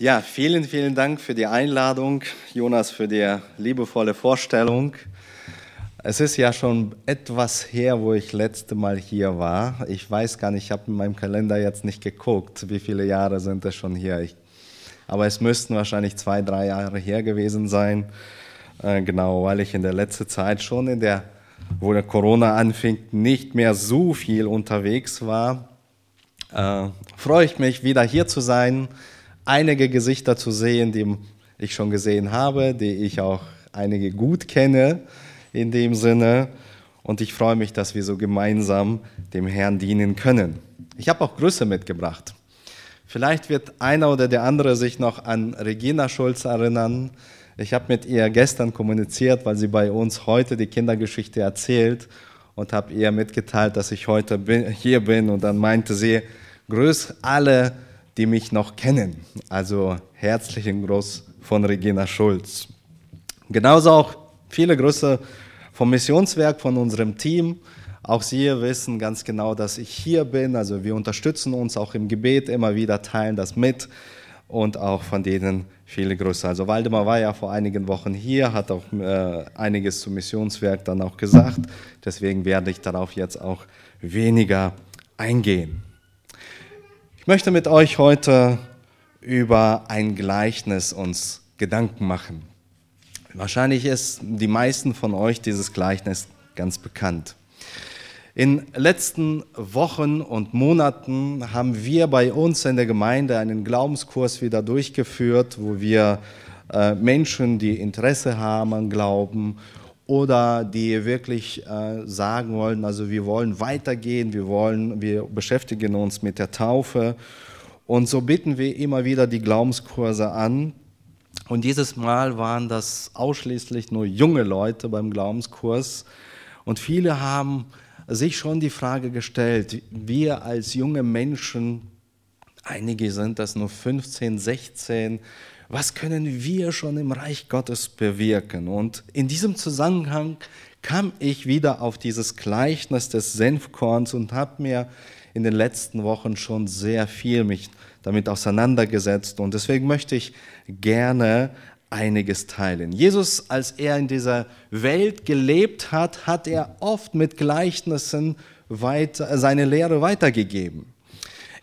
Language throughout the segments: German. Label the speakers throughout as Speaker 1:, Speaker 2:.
Speaker 1: Ja, vielen, vielen Dank für die Einladung, Jonas, für die liebevolle Vorstellung. Es ist ja schon etwas her, wo ich letzte Mal hier war. Ich weiß gar nicht, ich habe in meinem Kalender jetzt nicht geguckt, wie viele Jahre sind es schon hier. Ich, aber es müssten wahrscheinlich zwei, drei Jahre her gewesen sein. Äh, genau, weil ich in der letzten Zeit schon in der, wo der Corona anfing, nicht mehr so viel unterwegs war. Äh, freue ich mich, wieder hier zu sein einige Gesichter zu sehen, die ich schon gesehen habe, die ich auch einige gut kenne in dem Sinne. Und ich freue mich, dass wir so gemeinsam dem Herrn dienen können. Ich habe auch Grüße mitgebracht. Vielleicht wird einer oder der andere sich noch an Regina Schulz erinnern. Ich habe mit ihr gestern kommuniziert, weil sie bei uns heute die Kindergeschichte erzählt und habe ihr mitgeteilt, dass ich heute hier bin. Und dann meinte sie, grüß alle die mich noch kennen. Also herzlichen Gruß von Regina Schulz. Genauso auch viele Grüße vom Missionswerk, von unserem Team. Auch Sie wissen ganz genau, dass ich hier bin. Also wir unterstützen uns auch im Gebet immer wieder, teilen das mit und auch von denen viele Grüße. Also Waldemar war ja vor einigen Wochen hier, hat auch äh, einiges zum Missionswerk dann auch gesagt. Deswegen werde ich darauf jetzt auch weniger eingehen. Ich möchte mit euch heute über ein Gleichnis uns Gedanken machen. Wahrscheinlich ist die meisten von euch dieses Gleichnis ganz bekannt. In letzten Wochen und Monaten haben wir bei uns in der Gemeinde einen Glaubenskurs wieder durchgeführt, wo wir äh, Menschen, die Interesse haben an Glauben oder die wirklich äh, sagen wollen, also wir wollen weitergehen, wir wollen, wir beschäftigen uns mit der Taufe und so bitten wir immer wieder die Glaubenskurse an. Und dieses Mal waren das ausschließlich nur junge Leute beim Glaubenskurs und viele haben sich schon die Frage gestellt, wir als junge Menschen, einige sind das nur 15, 16, was können wir schon im Reich Gottes bewirken? Und in diesem Zusammenhang kam ich wieder auf dieses Gleichnis des Senfkorns und habe mir in den letzten Wochen schon sehr viel mich damit auseinandergesetzt. Und deswegen möchte ich gerne einiges teilen. Jesus, als er in dieser Welt gelebt hat, hat er oft mit Gleichnissen weiter, seine Lehre weitergegeben.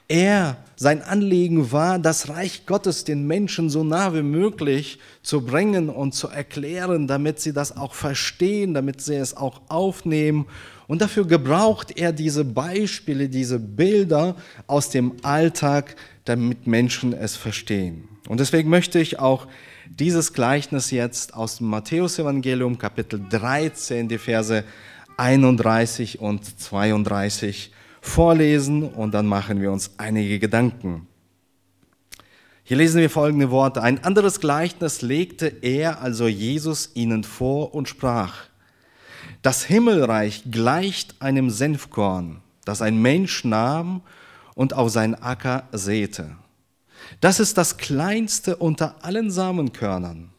Speaker 1: Er, sein Anliegen war, das Reich Gottes den Menschen so nah wie möglich zu bringen und zu erklären, damit sie das auch verstehen, damit sie es auch aufnehmen. Und dafür gebraucht er diese Beispiele, diese Bilder aus dem Alltag, damit Menschen es verstehen. Und deswegen möchte ich auch dieses Gleichnis jetzt aus dem Matthäusevangelium Kapitel 13, die Verse 31 und 32 vorlesen und dann machen wir uns einige Gedanken. Hier lesen wir folgende Worte. Ein anderes Gleichnis legte er, also Jesus, ihnen vor und sprach. Das Himmelreich gleicht einem Senfkorn, das ein Mensch nahm und auf seinen Acker säte. Das ist das kleinste unter allen Samenkörnern.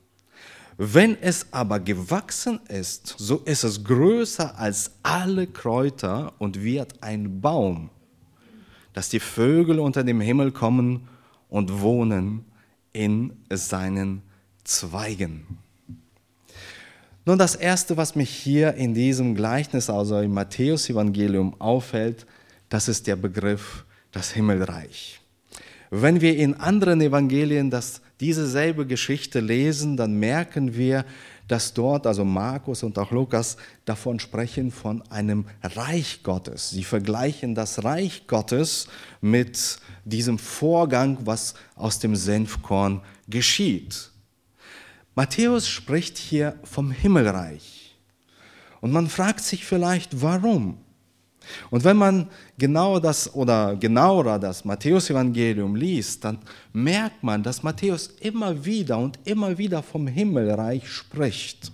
Speaker 1: Wenn es aber gewachsen ist, so ist es größer als alle Kräuter und wird ein Baum, dass die Vögel unter dem Himmel kommen und wohnen in seinen Zweigen. Nun, das Erste, was mich hier in diesem Gleichnis, also im Matthäus-Evangelium, auffällt, das ist der Begriff das Himmelreich. Wenn wir in anderen Evangelien das diese selbe Geschichte lesen, dann merken wir, dass dort, also Markus und auch Lukas, davon sprechen von einem Reich Gottes. Sie vergleichen das Reich Gottes mit diesem Vorgang, was aus dem Senfkorn geschieht. Matthäus spricht hier vom Himmelreich. Und man fragt sich vielleicht, warum? Und wenn man genau das oder genauer das Matthäusevangelium liest, dann merkt man, dass Matthäus immer wieder und immer wieder vom Himmelreich spricht.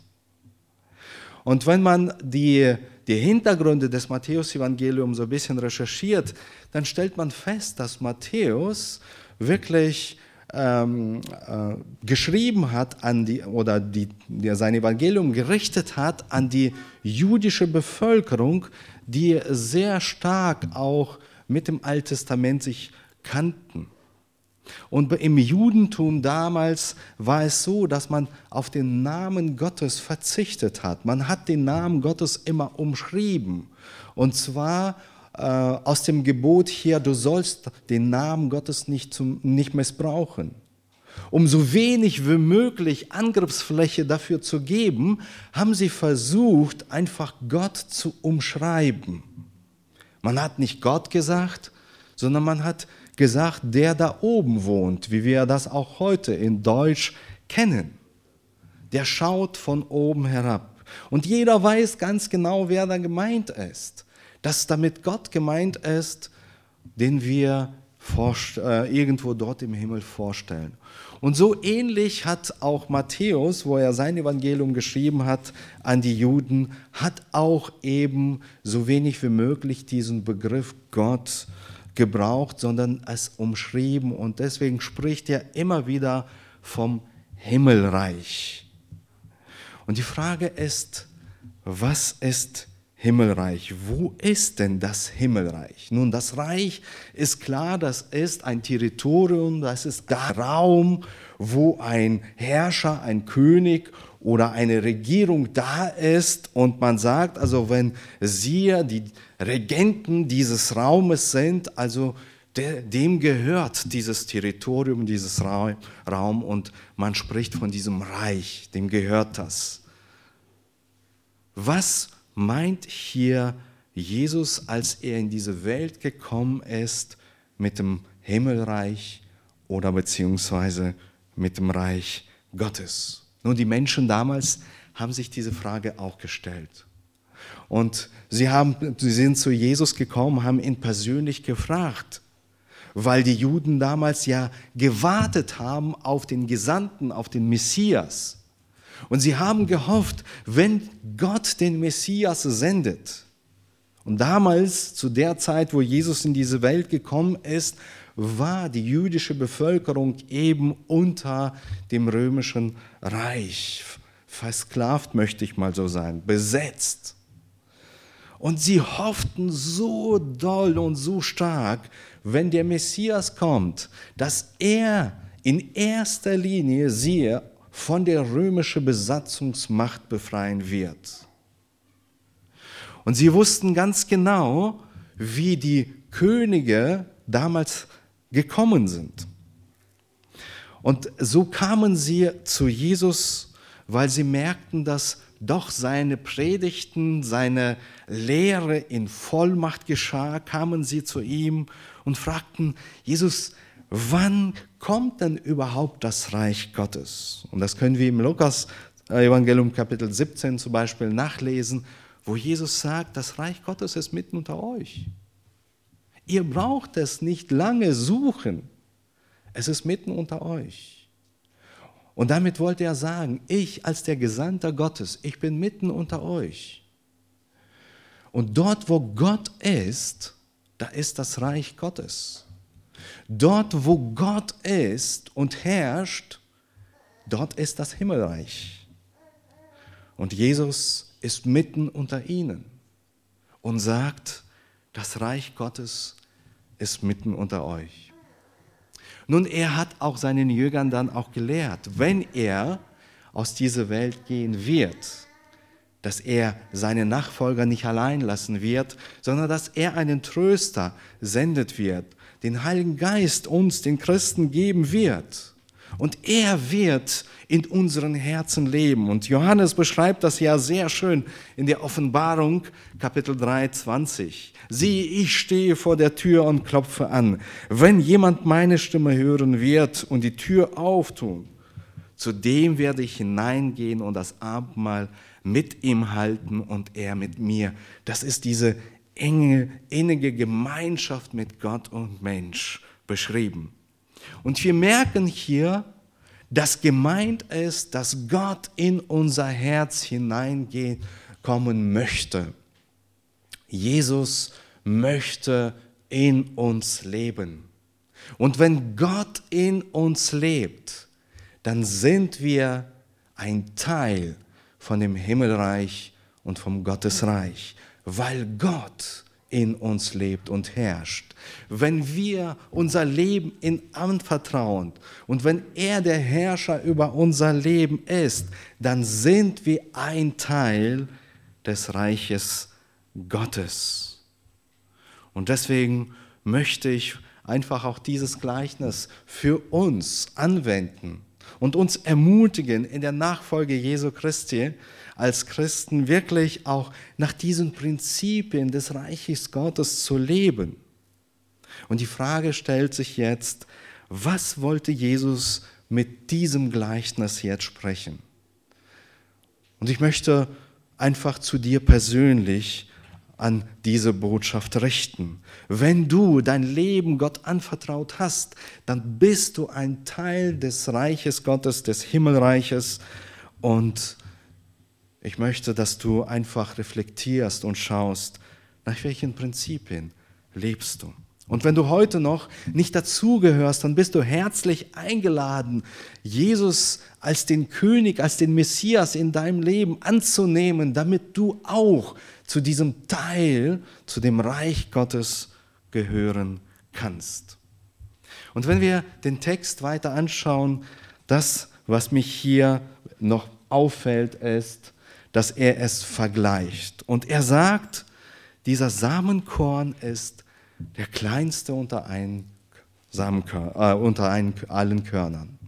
Speaker 1: Und wenn man die, die Hintergründe des Matthäusevangeliums so ein bisschen recherchiert, dann stellt man fest, dass Matthäus wirklich ähm, äh, geschrieben hat an die, oder die, der sein Evangelium gerichtet hat an die jüdische Bevölkerung, die sehr stark auch mit dem Alten Testament sich kannten. Und im Judentum damals war es so, dass man auf den Namen Gottes verzichtet hat. Man hat den Namen Gottes immer umschrieben. Und zwar aus dem Gebot hier, du sollst den Namen Gottes nicht, zum, nicht missbrauchen. Um so wenig wie möglich Angriffsfläche dafür zu geben, haben sie versucht, einfach Gott zu umschreiben. Man hat nicht Gott gesagt, sondern man hat gesagt, der da oben wohnt, wie wir das auch heute in Deutsch kennen. Der schaut von oben herab. Und jeder weiß ganz genau, wer da gemeint ist. Dass damit Gott gemeint ist, den wir äh, irgendwo dort im Himmel vorstellen. Und so ähnlich hat auch Matthäus, wo er sein Evangelium geschrieben hat an die Juden, hat auch eben so wenig wie möglich diesen Begriff Gott gebraucht, sondern es umschrieben. Und deswegen spricht er immer wieder vom Himmelreich. Und die Frage ist, was ist Himmelreich? Wo ist denn das Himmelreich? Nun, das Reich ist klar, das ist ein Territorium, das ist der Raum, wo ein Herrscher, ein König oder eine Regierung da ist und man sagt, also wenn Sie die Regenten dieses Raumes sind, also dem gehört dieses Territorium, dieses Raum und man spricht von diesem Reich, dem gehört das. Was meint hier Jesus, als er in diese Welt gekommen ist, mit dem Himmelreich oder beziehungsweise mit dem Reich Gottes? Nun, die Menschen damals haben sich diese Frage auch gestellt. Und sie, haben, sie sind zu Jesus gekommen, haben ihn persönlich gefragt, weil die Juden damals ja gewartet haben auf den Gesandten, auf den Messias. Und sie haben gehofft, wenn Gott den Messias sendet, und damals, zu der Zeit, wo Jesus in diese Welt gekommen ist, war die jüdische Bevölkerung eben unter dem römischen Reich, versklavt möchte ich mal so sein, besetzt. Und sie hofften so doll und so stark, wenn der Messias kommt, dass er in erster Linie sie von der römischen Besatzungsmacht befreien wird. Und sie wussten ganz genau, wie die Könige damals gekommen sind. Und so kamen sie zu Jesus, weil sie merkten, dass doch seine Predigten, seine Lehre in Vollmacht geschah, kamen sie zu ihm und fragten, Jesus, wann kommt denn überhaupt das Reich Gottes? Und das können wir im Lukas Evangelium Kapitel 17 zum Beispiel nachlesen, wo Jesus sagt, das Reich Gottes ist mitten unter euch. Ihr braucht es nicht lange suchen. Es ist mitten unter euch. Und damit wollte er sagen, ich als der Gesandte Gottes, ich bin mitten unter euch. Und dort, wo Gott ist, da ist das Reich Gottes. Dort, wo Gott ist und herrscht, dort ist das Himmelreich. Und Jesus ist mitten unter ihnen und sagt, das Reich Gottes ist mitten unter euch. Nun, er hat auch seinen Jüngern dann auch gelehrt, wenn er aus dieser Welt gehen wird, dass er seine Nachfolger nicht allein lassen wird, sondern dass er einen Tröster sendet wird, den Heiligen Geist uns, den Christen, geben wird. Und er wird in unseren Herzen leben. Und Johannes beschreibt das ja sehr schön in der Offenbarung, Kapitel 3, 20. Siehe, ich stehe vor der Tür und klopfe an. Wenn jemand meine Stimme hören wird und die Tür auftun, zu dem werde ich hineingehen und das Abendmahl mit ihm halten und er mit mir. Das ist diese enge, innige Gemeinschaft mit Gott und Mensch beschrieben. Und wir merken hier, dass gemeint ist, dass Gott in unser Herz hineingehen kommen möchte. Jesus möchte in uns leben. Und wenn Gott in uns lebt, dann sind wir ein Teil von dem Himmelreich und vom Gottesreich, weil Gott in uns lebt und herrscht. Wenn wir unser Leben in anvertrauen und wenn er der Herrscher über unser Leben ist, dann sind wir ein Teil des Reiches Gottes. Und deswegen möchte ich einfach auch dieses Gleichnis für uns anwenden und uns ermutigen, in der Nachfolge Jesu Christi als Christen wirklich auch nach diesen Prinzipien des Reiches Gottes zu leben. Und die Frage stellt sich jetzt, was wollte Jesus mit diesem Gleichnis jetzt sprechen? Und ich möchte einfach zu dir persönlich an diese Botschaft richten. Wenn du dein Leben Gott anvertraut hast, dann bist du ein Teil des Reiches Gottes, des Himmelreiches. Und ich möchte, dass du einfach reflektierst und schaust, nach welchen Prinzipien lebst du. Und wenn du heute noch nicht dazugehörst, dann bist du herzlich eingeladen, Jesus als den König, als den Messias in deinem Leben anzunehmen, damit du auch zu diesem Teil, zu dem Reich Gottes gehören kannst. Und wenn wir den Text weiter anschauen, das, was mich hier noch auffällt, ist, dass er es vergleicht. Und er sagt, dieser Samenkorn ist der kleinste unter, ein äh, unter ein, allen Körnern.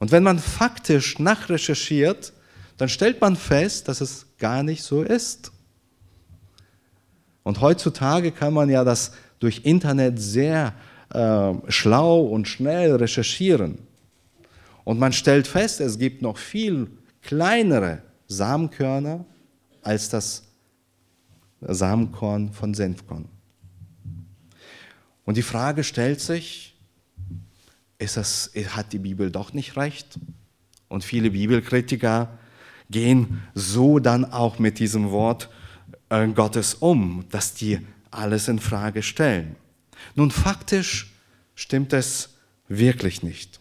Speaker 1: Und wenn man faktisch nachrecherchiert, dann stellt man fest, dass es gar nicht so ist. Und heutzutage kann man ja das durch Internet sehr äh, schlau und schnell recherchieren. Und man stellt fest, es gibt noch viel kleinere Samenkörner als das Samenkorn von Senfkorn. Und die Frage stellt sich, ist das, hat die Bibel doch nicht recht? Und viele Bibelkritiker gehen so dann auch mit diesem Wort äh, Gottes um, dass die alles in Frage stellen. Nun, faktisch stimmt es wirklich nicht.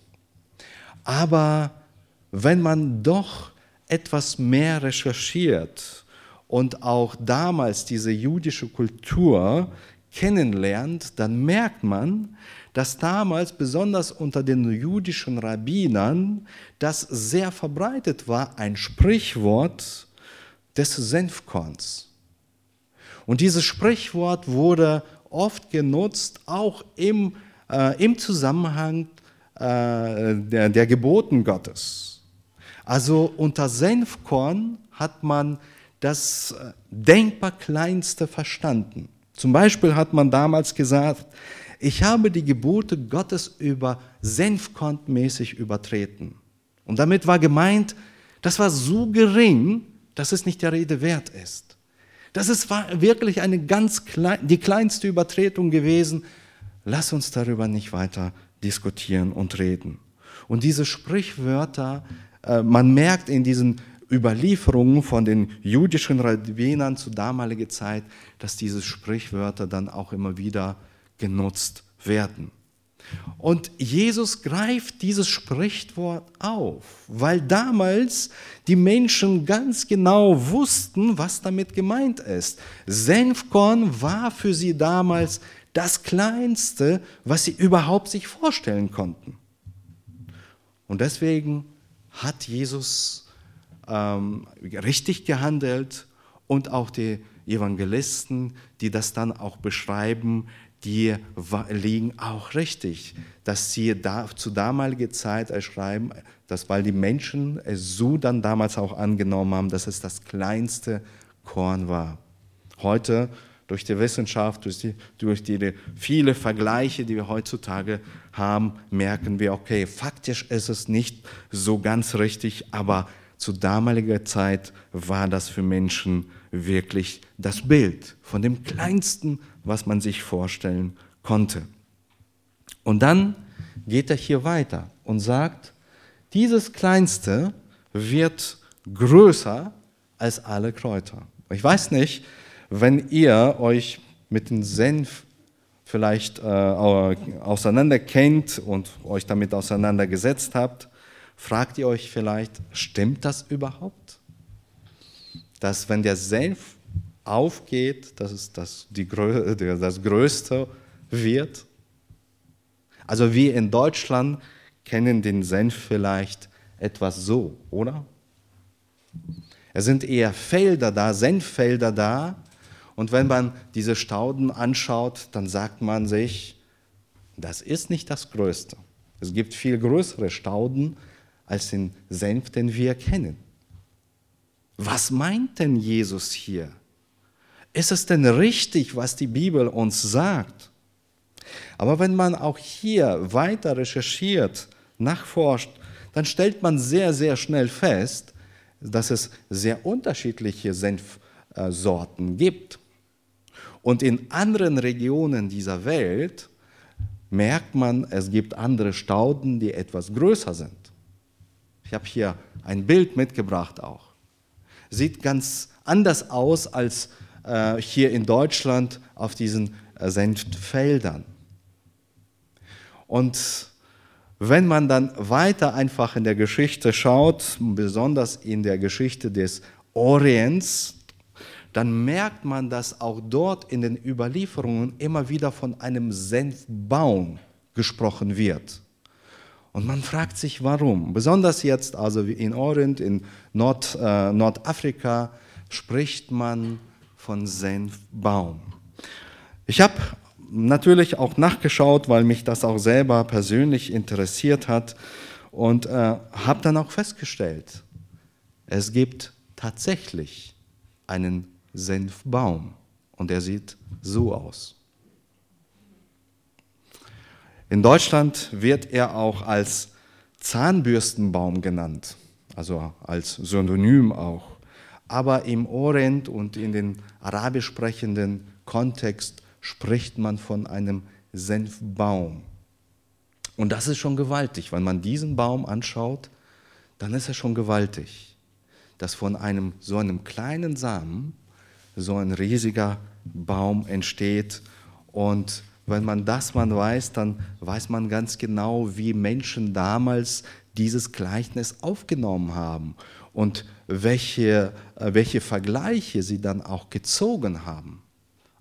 Speaker 1: Aber wenn man doch etwas mehr recherchiert und auch damals diese jüdische Kultur kennenlernt, dann merkt man, dass damals besonders unter den jüdischen Rabbinern das sehr verbreitet war, ein Sprichwort des Senfkorns. Und dieses Sprichwort wurde oft genutzt, auch im, äh, im Zusammenhang äh, der, der Geboten Gottes. Also unter Senfkorn hat man das äh, denkbar Kleinste verstanden. Zum Beispiel hat man damals gesagt, ich habe die Gebote Gottes über Senfkornmäßig übertreten. Und damit war gemeint, das war so gering, dass es nicht der Rede wert ist. Das ist wirklich eine ganz klein, die kleinste Übertretung gewesen. Lass uns darüber nicht weiter diskutieren und reden. Und diese Sprichwörter, man merkt in diesen Überlieferungen von den jüdischen Rabbinern zu damaliger Zeit, dass diese Sprichwörter dann auch immer wieder genutzt werden. Und Jesus greift dieses Sprichwort auf, weil damals die Menschen ganz genau wussten, was damit gemeint ist. Senfkorn war für sie damals das Kleinste, was sie überhaupt sich vorstellen konnten. Und deswegen hat Jesus ähm, richtig gehandelt und auch die Evangelisten, die das dann auch beschreiben, die liegen auch richtig, dass sie da, zu damaliger Zeit schreiben, dass weil die Menschen es so dann damals auch angenommen haben, dass es das kleinste Korn war. Heute durch die Wissenschaft, durch die, durch die viele Vergleiche, die wir heutzutage haben, merken wir, okay, faktisch ist es nicht so ganz richtig, aber zu damaliger Zeit war das für Menschen wirklich das Bild von dem Kleinsten, was man sich vorstellen konnte. Und dann geht er hier weiter und sagt, dieses Kleinste wird größer als alle Kräuter. Ich weiß nicht, wenn ihr euch mit dem Senf vielleicht äh, auseinander kennt und euch damit auseinandergesetzt habt, fragt ihr euch vielleicht, stimmt das überhaupt? Dass wenn der Senf aufgeht, dass es das, die, das Größte wird. Also wir in Deutschland kennen den Senf vielleicht etwas so, oder? Es sind eher Felder da, Senffelder da. Und wenn man diese Stauden anschaut, dann sagt man sich, das ist nicht das Größte. Es gibt viel größere Stauden als den Senf, den wir kennen. Was meint denn Jesus hier? Ist es denn richtig, was die Bibel uns sagt? Aber wenn man auch hier weiter recherchiert, nachforscht, dann stellt man sehr, sehr schnell fest, dass es sehr unterschiedliche Senfsorten gibt. Und in anderen Regionen dieser Welt merkt man, es gibt andere Stauden, die etwas größer sind. Ich habe hier ein Bild mitgebracht auch. Sieht ganz anders aus als äh, hier in Deutschland auf diesen äh, Senffeldern. Und wenn man dann weiter einfach in der Geschichte schaut, besonders in der Geschichte des Orients, dann merkt man, dass auch dort in den Überlieferungen immer wieder von einem Senfbaum gesprochen wird. Und man fragt sich, warum. Besonders jetzt, also in Orient, in Nord, äh, Nordafrika, spricht man von Senfbaum. Ich habe natürlich auch nachgeschaut, weil mich das auch selber persönlich interessiert hat und äh, habe dann auch festgestellt, es gibt tatsächlich einen Senfbaum und er sieht so aus. In Deutschland wird er auch als Zahnbürstenbaum genannt, also als Synonym auch. Aber im Orient und in den arabisch sprechenden Kontext spricht man von einem Senfbaum. Und das ist schon gewaltig. Wenn man diesen Baum anschaut, dann ist er schon gewaltig, dass von einem so einem kleinen Samen so ein riesiger Baum entsteht. Und wenn man das man weiß, dann weiß man ganz genau, wie Menschen damals dieses Gleichnis aufgenommen haben und welche, äh, welche Vergleiche sie dann auch gezogen haben.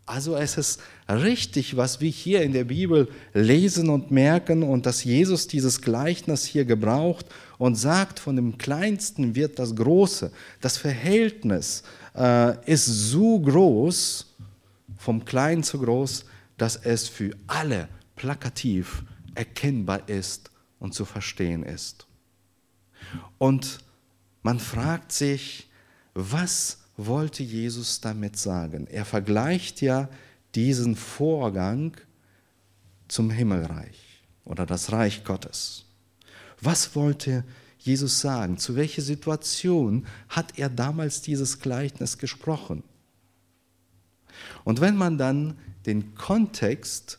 Speaker 1: Also es ist richtig, was wir hier in der Bibel lesen und merken und dass Jesus dieses Gleichnis hier gebraucht und sagt, von dem Kleinsten wird das Große. Das Verhältnis äh, ist so groß, vom Kleinen zu groß, dass es für alle plakativ erkennbar ist und zu verstehen ist. Und man fragt sich, was wollte Jesus damit sagen? Er vergleicht ja diesen Vorgang zum Himmelreich oder das Reich Gottes. Was wollte Jesus sagen? Zu welcher Situation hat er damals dieses Gleichnis gesprochen? Und wenn man dann den Kontext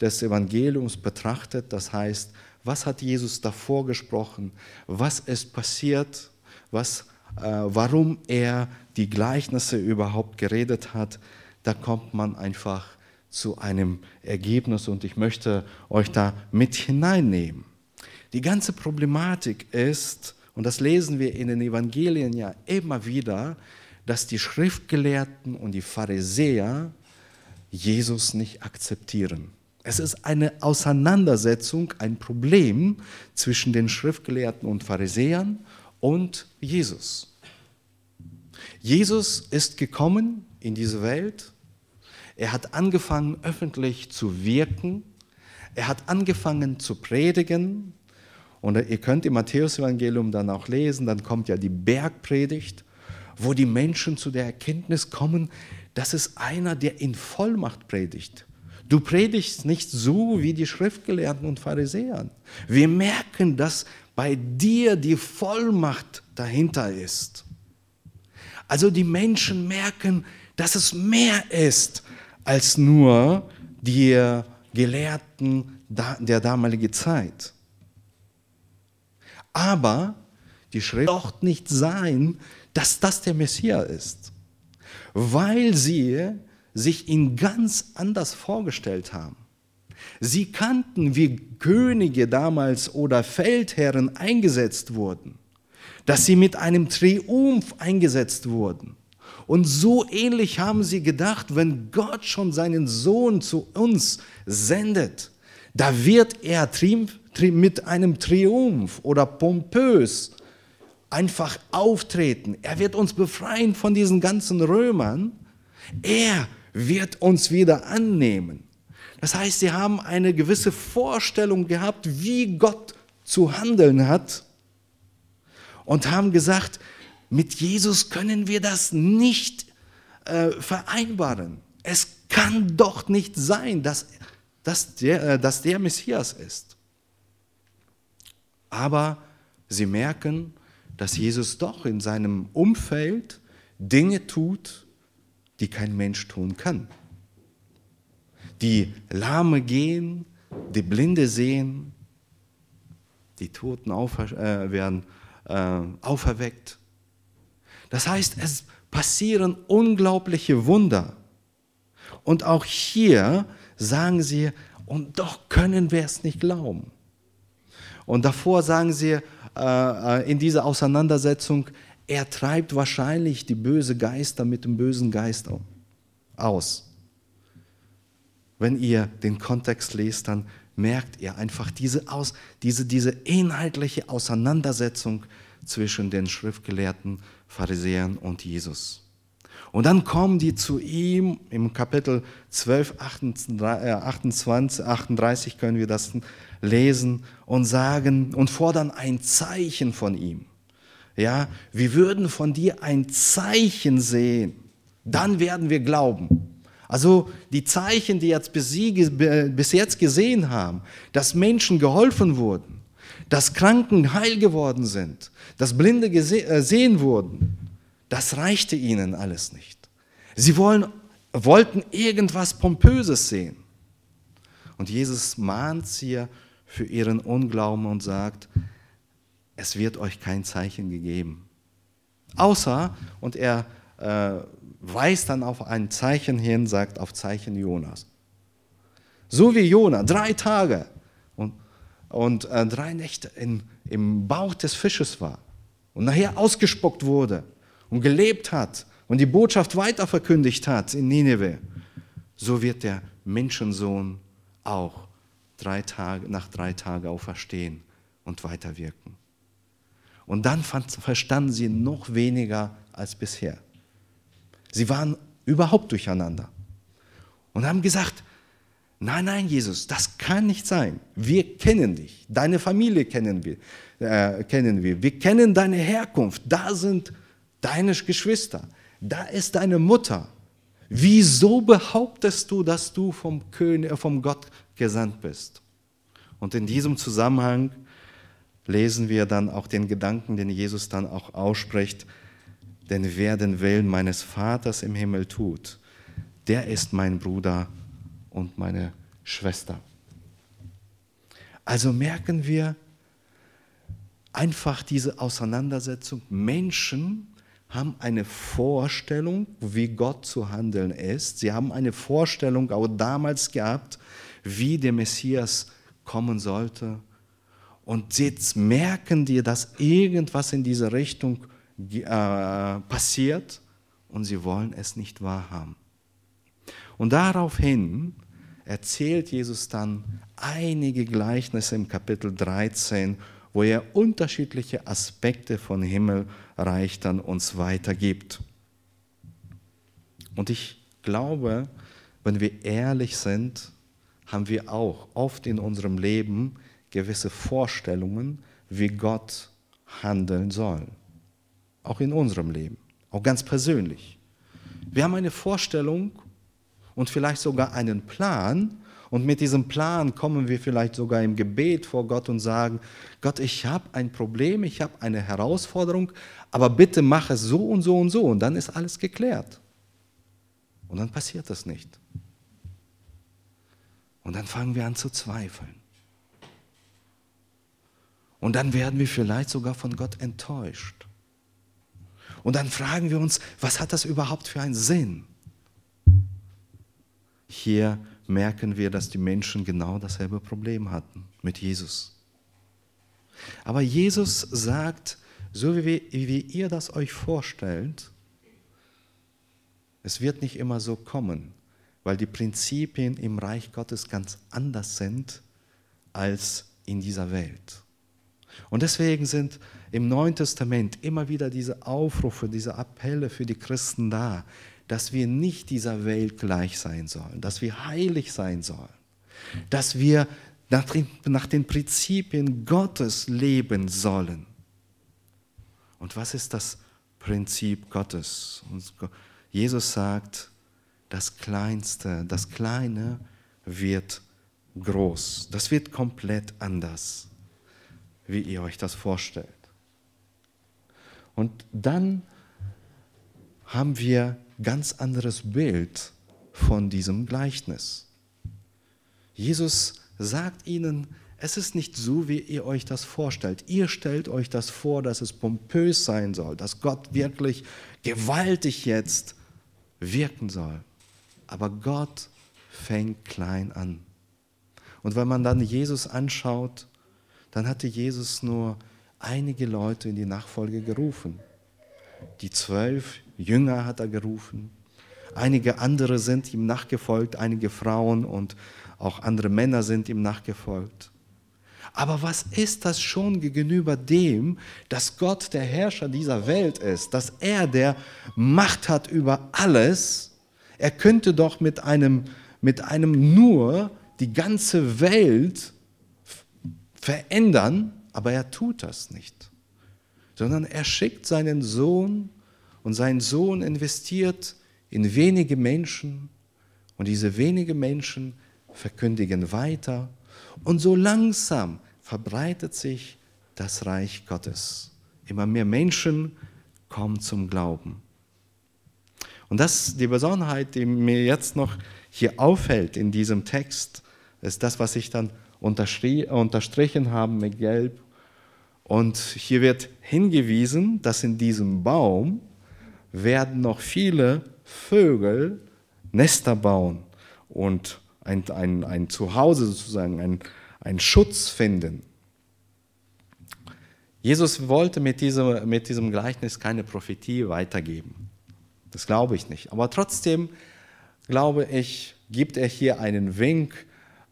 Speaker 1: des Evangeliums betrachtet, das heißt, was hat Jesus davor gesprochen, was ist passiert, was, äh, warum er die Gleichnisse überhaupt geredet hat, da kommt man einfach zu einem Ergebnis und ich möchte euch da mit hineinnehmen. Die ganze Problematik ist, und das lesen wir in den Evangelien ja immer wieder, dass die Schriftgelehrten und die Pharisäer Jesus nicht akzeptieren. Es ist eine Auseinandersetzung, ein Problem zwischen den Schriftgelehrten und Pharisäern und Jesus. Jesus ist gekommen in diese Welt. Er hat angefangen, öffentlich zu wirken. Er hat angefangen zu predigen. Und ihr könnt im Matthäus-Evangelium dann auch lesen, dann kommt ja die Bergpredigt, wo die Menschen zu der Erkenntnis kommen, das ist einer, der in Vollmacht predigt. Du predigst nicht so wie die Schriftgelehrten und Pharisäer. Wir merken, dass bei dir die Vollmacht dahinter ist. Also die Menschen merken, dass es mehr ist als nur die Gelehrten der damaligen Zeit. Aber die Schrift doch nicht sein, dass das der Messias ist, weil sie sich ihn ganz anders vorgestellt haben. Sie kannten, wie Könige damals oder Feldherren eingesetzt wurden, dass sie mit einem Triumph eingesetzt wurden. Und so ähnlich haben sie gedacht, wenn Gott schon seinen Sohn zu uns sendet, da wird er mit einem Triumph oder pompös einfach auftreten. Er wird uns befreien von diesen ganzen Römern. Er wird uns wieder annehmen. Das heißt, sie haben eine gewisse Vorstellung gehabt, wie Gott zu handeln hat und haben gesagt, mit Jesus können wir das nicht äh, vereinbaren. Es kann doch nicht sein, dass, dass, der, äh, dass der Messias ist. Aber sie merken, dass Jesus doch in seinem Umfeld Dinge tut, die kein Mensch tun kann. Die Lahme gehen, die Blinde sehen, die Toten äh, werden äh, auferweckt. Das heißt, es passieren unglaubliche Wunder. Und auch hier sagen sie, und doch können wir es nicht glauben. Und davor sagen sie äh, äh in dieser Auseinandersetzung, er treibt wahrscheinlich die böse Geister mit dem bösen Geist aus. Wenn ihr den Kontext lest, dann merkt ihr einfach diese, aus, diese, diese inhaltliche Auseinandersetzung zwischen den Schriftgelehrten, Pharisäern und Jesus. Und dann kommen die zu ihm, im Kapitel 12, 28, 38 können wir das lesen, und sagen und fordern ein Zeichen von ihm. Ja, wir würden von dir ein Zeichen sehen, dann werden wir glauben. Also die Zeichen, die jetzt bis, sie, bis jetzt gesehen haben, dass Menschen geholfen wurden, dass Kranken heil geworden sind, dass Blinde äh, sehen wurden, das reichte ihnen alles nicht. Sie wollen, wollten irgendwas Pompöses sehen. Und Jesus mahnt sie für ihren Unglauben und sagt, es wird euch kein Zeichen gegeben. Außer, und er äh, weist dann auf ein Zeichen hin, sagt auf Zeichen Jonas. So wie Jona, drei Tage und, und äh, drei Nächte in, im Bauch des Fisches war und nachher ausgespuckt wurde und gelebt hat und die Botschaft weiter verkündigt hat in Nineveh, so wird der Menschensohn auch drei Tage, nach drei Tagen auferstehen und weiterwirken. Und dann verstanden sie noch weniger als bisher. Sie waren überhaupt durcheinander und haben gesagt, nein, nein, Jesus, das kann nicht sein. Wir kennen dich, deine Familie kennen wir, äh, kennen wir, wir kennen deine Herkunft, da sind deine Geschwister, da ist deine Mutter. Wieso behauptest du, dass du vom, König, vom Gott gesandt bist? Und in diesem Zusammenhang lesen wir dann auch den Gedanken, den Jesus dann auch ausspricht, denn wer den Willen meines Vaters im Himmel tut, der ist mein Bruder und meine Schwester. Also merken wir einfach diese Auseinandersetzung. Menschen haben eine Vorstellung, wie Gott zu handeln ist. Sie haben eine Vorstellung auch damals gehabt, wie der Messias kommen sollte und jetzt merken die, dass irgendwas in diese Richtung äh, passiert und sie wollen es nicht wahrhaben. Und daraufhin erzählt Jesus dann einige Gleichnisse im Kapitel 13, wo er unterschiedliche Aspekte von Himmelreich dann uns weitergibt. Und ich glaube, wenn wir ehrlich sind, haben wir auch oft in unserem Leben gewisse Vorstellungen, wie Gott handeln soll. Auch in unserem Leben, auch ganz persönlich. Wir haben eine Vorstellung und vielleicht sogar einen Plan. Und mit diesem Plan kommen wir vielleicht sogar im Gebet vor Gott und sagen, Gott, ich habe ein Problem, ich habe eine Herausforderung, aber bitte mach es so und so und so und dann ist alles geklärt. Und dann passiert das nicht. Und dann fangen wir an zu zweifeln. Und dann werden wir vielleicht sogar von Gott enttäuscht. Und dann fragen wir uns, was hat das überhaupt für einen Sinn? Hier merken wir, dass die Menschen genau dasselbe Problem hatten mit Jesus. Aber Jesus sagt, so wie, wie ihr das euch vorstellt, Es wird nicht immer so kommen, weil die Prinzipien im Reich Gottes ganz anders sind als in dieser Welt. Und deswegen sind im Neuen Testament immer wieder diese Aufrufe, diese Appelle für die Christen da, dass wir nicht dieser Welt gleich sein sollen, dass wir heilig sein sollen, dass wir nach den, Prinzipien Gottes leben sollen. Und was ist das Prinzip Gottes? Jesus sagt, das Kleinste, das Kleine wird groß. Das wird komplett anders, wie ihr euch das vorstellt. Und dann haben wir ganz anderes Bild von diesem Gleichnis. Jesus sagt ihnen, es ist nicht so, wie ihr euch das vorstellt. Ihr stellt euch das vor, dass es pompös sein soll, dass Gott wirklich gewaltig jetzt wirken soll. Aber Gott fängt klein an. Und wenn man dann Jesus anschaut, dann hatte Jesus nur einige Leute in die Nachfolge gerufen. Die zwölf Jünger hat er gerufen. Einige andere sind ihm nachgefolgt, einige Frauen und auch andere Männer sind ihm nachgefolgt. Aber was ist das schon gegenüber dem, dass Gott der Herrscher dieser Welt ist, dass er der Macht hat über alles? Er könnte doch mit einem, mit einem nur die ganze Welt verändern, aber er tut das nicht, sondern er schickt seinen Sohn und sein Sohn investiert in wenige Menschen und diese wenigen Menschen verkündigen weiter und so langsam verbreitet sich das Reich Gottes. Immer mehr Menschen kommen zum Glauben. Und das die Besonderheit, die mir jetzt noch hier auffällt in diesem Text, ist das, was ich dann unterstrichen habe mit Gelb. Und hier wird hingewiesen, dass in diesem Baum werden noch viele Vögel Nester bauen und ein, ein, ein Zuhause sozusagen, ein, ein Schutz finden. Jesus wollte mit diesem, mit diesem Gleichnis keine Prophetie weitergeben. Das glaube ich nicht. Aber trotzdem glaube ich, gibt er hier einen Wink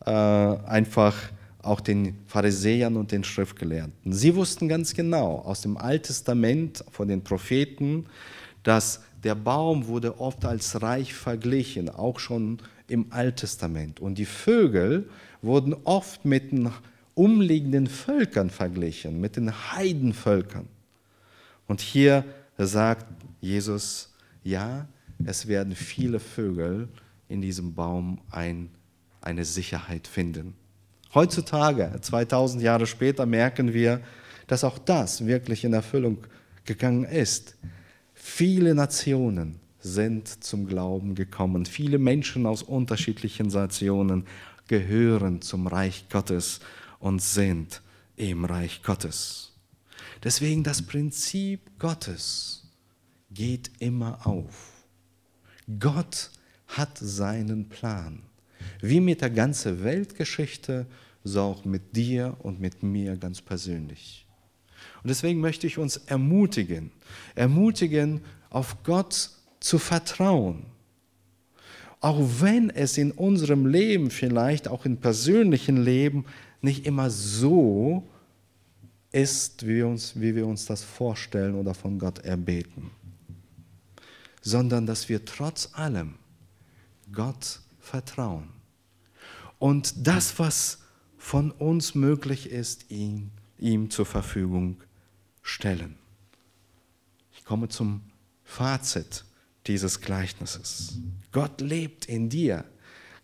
Speaker 1: äh, einfach auch den Pharisäern und den Schriftgelehrten. Sie wussten ganz genau aus dem Alten Testament von den Propheten, dass der Baum wurde oft als reich verglichen, auch schon im Alten Testament. Und die Vögel wurden oft mit den umliegenden Völkern verglichen, mit den Heidenvölkern. Und hier sagt Jesus, ja, es werden viele Vögel in diesem Baum ein, eine Sicherheit finden. Heutzutage, 2000 Jahre später, merken wir, dass auch das wirklich in Erfüllung gegangen ist. Viele Nationen sind zum Glauben gekommen. Viele Menschen aus unterschiedlichen Nationen gehören zum Reich Gottes und sind im Reich Gottes. Deswegen das Prinzip Gottes geht immer auf. Gott hat seinen Plan. Wie mit der ganzen Weltgeschichte, so auch mit dir und mit mir ganz persönlich. Und deswegen möchte ich uns ermutigen, ermutigen, auf Gott zu vertrauen. Auch wenn es in unserem Leben vielleicht, auch im persönlichen Leben, nicht immer so ist, wie wir uns, wie wir uns das vorstellen oder von Gott erbeten, sondern dass wir trotz allem Gott vertrauen und das, was von uns möglich ist, ihn, ihm zur Verfügung stellen. Ich komme zum Fazit dieses Gleichnisses. Gott lebt in dir.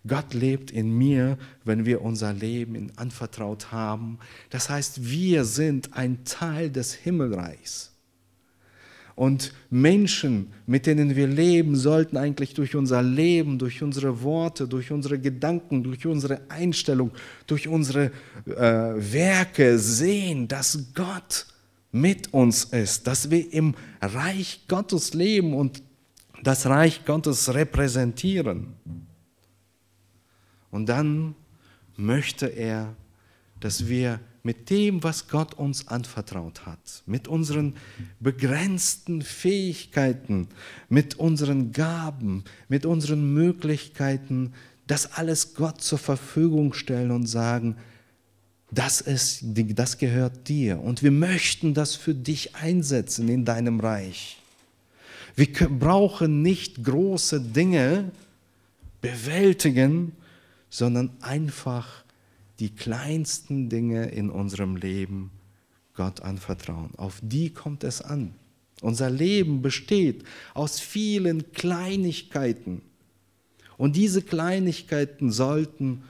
Speaker 1: Gott lebt in mir, wenn wir unser Leben in anvertraut haben. Das heißt, wir sind ein Teil des Himmelreichs. Und Menschen, mit denen wir leben, sollten eigentlich durch unser Leben, durch unsere Worte, durch unsere Gedanken, durch unsere Einstellung, durch unsere äh, Werke sehen, dass Gott mit uns ist, dass wir im Reich Gottes leben und das Reich Gottes repräsentieren. Und dann möchte er, dass wir mit dem, was Gott uns anvertraut hat, mit unseren begrenzten Fähigkeiten, mit unseren Gaben, mit unseren Möglichkeiten, das alles Gott zur Verfügung stellen und sagen, das, ist, das gehört dir und wir möchten das für dich einsetzen in deinem Reich. Wir brauchen nicht große Dinge bewältigen, sondern einfach die kleinsten Dinge in unserem Leben Gott anvertrauen. Auf die kommt es an. Unser Leben besteht aus vielen Kleinigkeiten. Und diese Kleinigkeiten sollten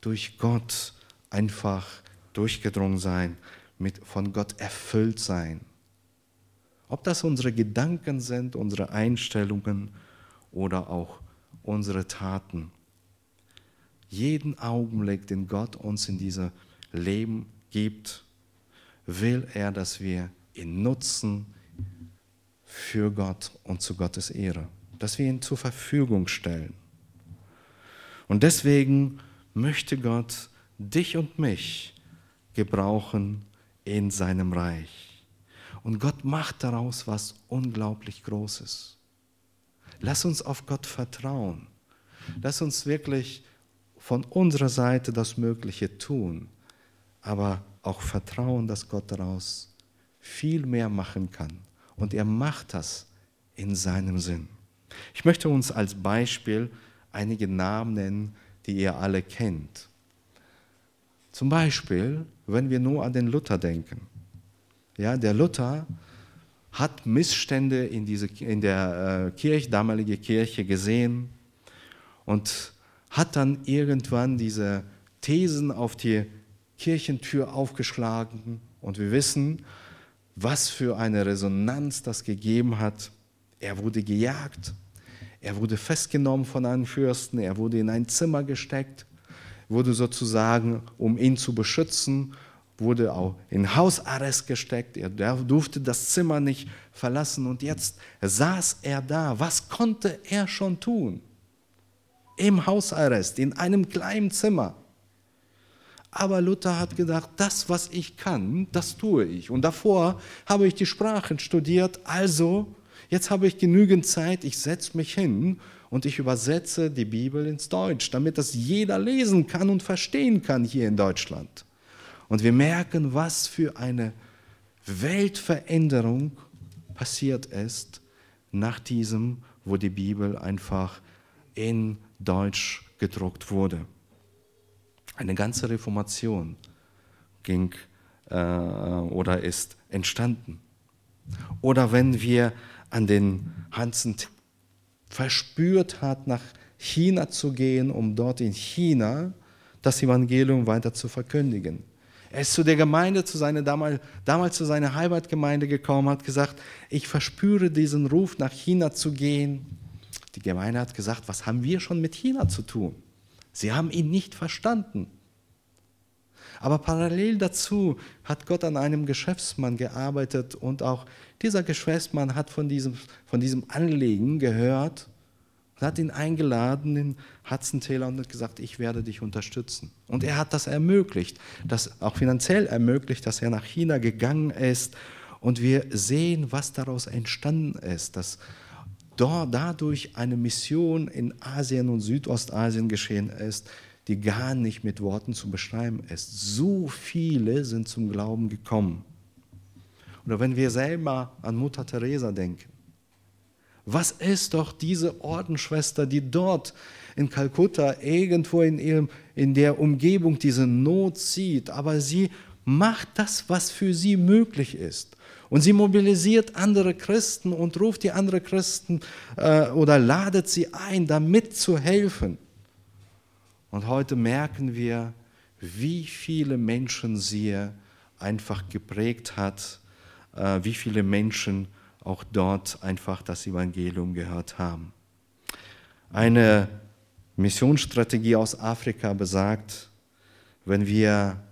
Speaker 1: durch Gott einfach durchgedrungen sein, mit, von Gott erfüllt sein. Ob das unsere Gedanken sind, unsere Einstellungen oder auch unsere Taten. Jeden Augenblick, den Gott uns in diesem Leben gibt, will er, dass wir ihn nutzen für Gott und zu Gottes Ehre, dass wir ihn zur Verfügung stellen. Und deswegen möchte Gott dich und mich gebrauchen in seinem Reich. Und Gott macht daraus was unglaublich Großes. Lass uns auf Gott vertrauen. Lass uns wirklich von unserer Seite das Mögliche tun, aber auch vertrauen, dass Gott daraus viel mehr machen kann. Und er macht das in seinem Sinn. Ich möchte uns als Beispiel einige Namen nennen, die ihr alle kennt. Zum Beispiel, wenn wir nur an den Luther denken. Ja, der Luther hat Missstände in, diese, in der äh, Kirche, damalige Kirche gesehen und hat dann irgendwann diese Thesen auf die Kirchentür aufgeschlagen und wir wissen, was für eine Resonanz das gegeben hat. Er wurde gejagt, er wurde festgenommen von einem Fürsten, er wurde in ein Zimmer gesteckt, wurde sozusagen, um ihn zu beschützen, wurde auch in Hausarrest gesteckt. Er durfte das Zimmer nicht verlassen und jetzt saß er da. Was konnte er schon tun? Im Hausarrest, in einem kleinen Zimmer. Aber Luther hat gedacht, das, was ich kann, das tue ich. Und davor habe ich die Sprachen studiert, also jetzt habe ich genügend Zeit, ich setze mich hin und ich übersetze die Bibel ins Deutsch, damit das jeder lesen kann und verstehen kann hier in Deutschland. Und wir merken, was für eine Weltveränderung passiert ist nach diesem, wo die Bibel einfach in Deutsch gedruckt wurde. Eine ganze Reformation ging äh, oder ist entstanden. Oder wenn wir an den Hansen verspürt hat, nach China zu gehen, um dort in China das Evangelium weiter zu verkündigen. Er ist zu der Gemeinde, zu seiner damals, damals zu seiner Heimatgemeinde gekommen, hat gesagt, ich verspüre diesen Ruf, nach China zu gehen. Die Gemeinde hat gesagt, was haben wir schon mit China zu tun? Sie haben ihn nicht verstanden. Aber parallel dazu hat Gott an einem Geschäftsmann gearbeitet und auch dieser Geschäftsmann hat von diesem, von diesem Anliegen gehört und hat ihn eingeladen in Hudson-Taylor und hat gesagt, ich werde dich unterstützen. Und er hat das ermöglicht, das auch finanziell ermöglicht, dass er nach China gegangen ist. Und wir sehen, was daraus entstanden ist, dass dadurch eine Mission in Asien und Südostasien geschehen ist, die gar nicht mit Worten zu beschreiben ist. So viele sind zum Glauben gekommen. Oder wenn wir selber an Mutter Teresa denken, was ist doch diese Ordensschwester, die dort in Kalkutta irgendwo in, ihrem, in der Umgebung diese Not sieht, aber sie macht das, was für sie möglich ist. Und sie mobilisiert andere Christen und ruft die anderen Christen äh, oder ladet sie ein, damit zu helfen. Und heute merken wir, wie viele Menschen sie einfach geprägt hat, äh, wie viele Menschen auch dort einfach das Evangelium gehört haben. Eine Missionsstrategie aus Afrika besagt, wenn wir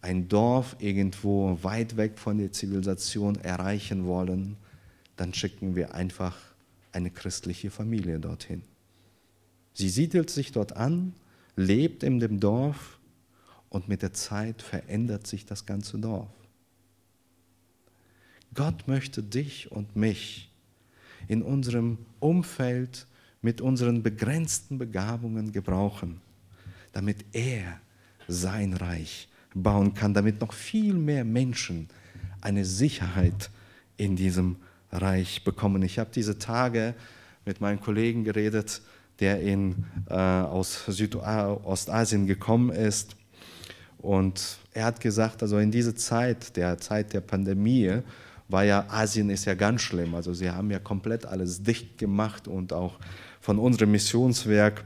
Speaker 1: ein Dorf irgendwo weit weg von der Zivilisation erreichen wollen, dann schicken wir einfach eine christliche Familie dorthin. Sie siedelt sich dort an, lebt in dem Dorf und mit der Zeit verändert sich das ganze Dorf. Gott möchte dich und mich in unserem Umfeld mit unseren begrenzten Begabungen gebrauchen, damit er sein Reich bauen kann, damit noch viel mehr Menschen eine Sicherheit in diesem Reich bekommen. Ich habe diese Tage mit meinem Kollegen geredet, der in, äh, aus Südostasien gekommen ist. Und er hat gesagt, also in dieser Zeit, der Zeit der Pandemie, war ja Asien ist ja ganz schlimm. Also sie haben ja komplett alles dicht gemacht und auch von unserem Missionswerk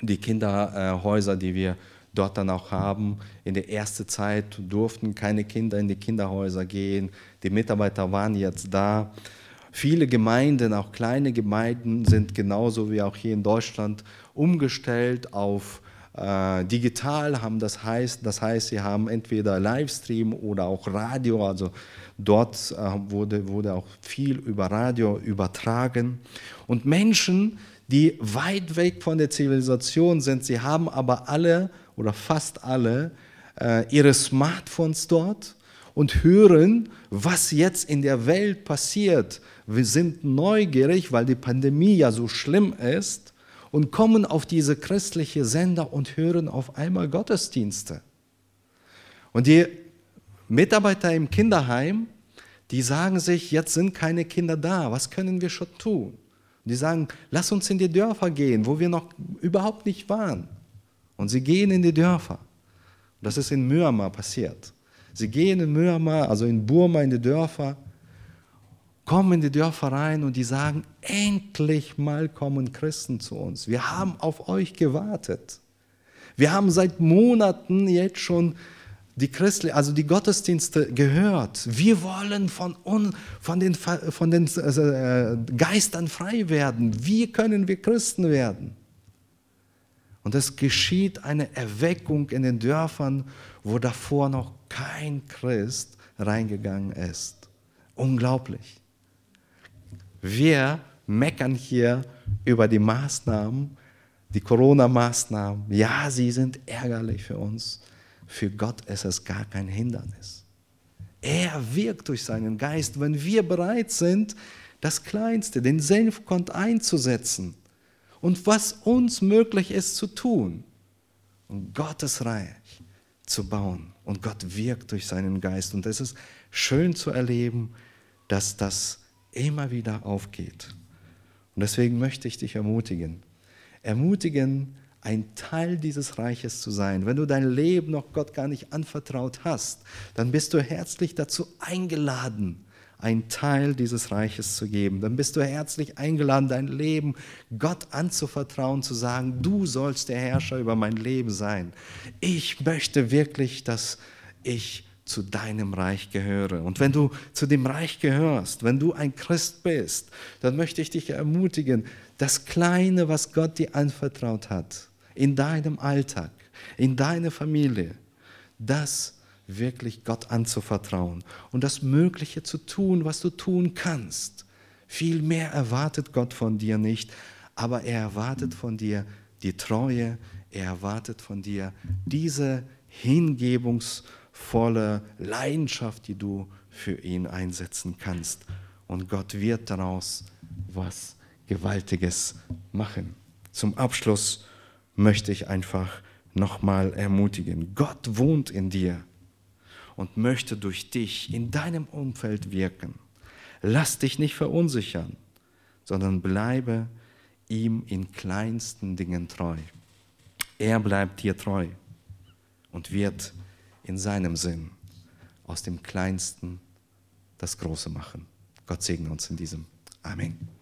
Speaker 1: die Kinderhäuser, die wir dort dann auch haben. In der ersten Zeit durften keine Kinder in die Kinderhäuser gehen. Die Mitarbeiter waren jetzt da. Viele Gemeinden, auch kleine Gemeinden, sind genauso wie auch hier in Deutschland umgestellt auf äh, digital, haben das heißt, das heißt, sie haben entweder Livestream oder auch Radio, also dort äh, wurde, wurde auch viel über Radio übertragen. Und Menschen, die weit weg von der Zivilisation sind, sie haben aber alle oder fast alle äh, ihre Smartphones dort und hören, was jetzt in der Welt passiert. Wir sind neugierig, weil die Pandemie ja so schlimm ist und kommen auf diese christliche Sender und hören auf einmal Gottesdienste. Und die Mitarbeiter im Kinderheim, die sagen sich, jetzt sind keine Kinder da, was können wir schon tun? Und die sagen, lass uns in die Dörfer gehen, wo wir noch überhaupt nicht waren. Und sie gehen in die Dörfer. Das ist in Myanmar passiert. Sie gehen in Myanmar, also in Burma, in die Dörfer, kommen in die Dörfer rein und die sagen, endlich mal kommen Christen zu uns. Wir haben auf euch gewartet. Wir haben seit Monaten jetzt schon die Christli, also die Gottesdienste gehört. Wir wollen von, un, von den, von den äh, Geistern frei werden. Wie können wir Christen werden? Und es geschieht eine Erweckung in den Dörfern, wo davor noch kein Christ reingegangen ist. Unglaublich. Wir meckern hier über die Maßnahmen, die Corona-Maßnahmen. Ja, sie sind ärgerlich für uns. Für Gott ist es gar kein Hindernis. Er wirkt durch seinen Geist, wenn wir bereit sind, das Kleinste, den Senfkont einzusetzen und was uns möglich ist zu tun, um Gottes Reich zu bauen. Und Gott wirkt durch seinen Geist. Und es ist schön zu erleben, dass das immer wieder aufgeht. Und deswegen möchte ich dich ermutigen. Ermutigen, ein Teil dieses Reiches zu sein. Wenn du dein Leben noch Gott gar nicht anvertraut hast, dann bist du herzlich dazu eingeladen, ein Teil dieses Reiches zu geben. Dann bist du herzlich eingeladen, dein Leben Gott anzuvertrauen, zu sagen, du sollst der Herrscher über mein Leben sein. Ich möchte wirklich, dass ich zu deinem Reich gehöre. Und wenn du zu dem Reich gehörst, wenn du ein Christ bist, dann möchte ich dich ermutigen, das Kleine, was Gott dir anvertraut hat, in deinem Alltag, in deiner Familie, das wirklich Gott anzuvertrauen und das Mögliche zu tun, was du tun kannst. Viel mehr erwartet Gott von dir nicht, aber er erwartet von dir die Treue, er erwartet von dir diese hingebungsvolle Leidenschaft, die du für ihn einsetzen kannst. Und Gott wird daraus was Gewaltiges machen. Zum Abschluss möchte ich einfach nochmal ermutigen. Gott wohnt in dir und möchte durch dich in deinem Umfeld wirken. Lass dich nicht verunsichern, sondern bleibe ihm in kleinsten Dingen treu. Er bleibt dir treu und wird in seinem Sinn aus dem Kleinsten das Große machen. Gott segne uns in diesem. Amen.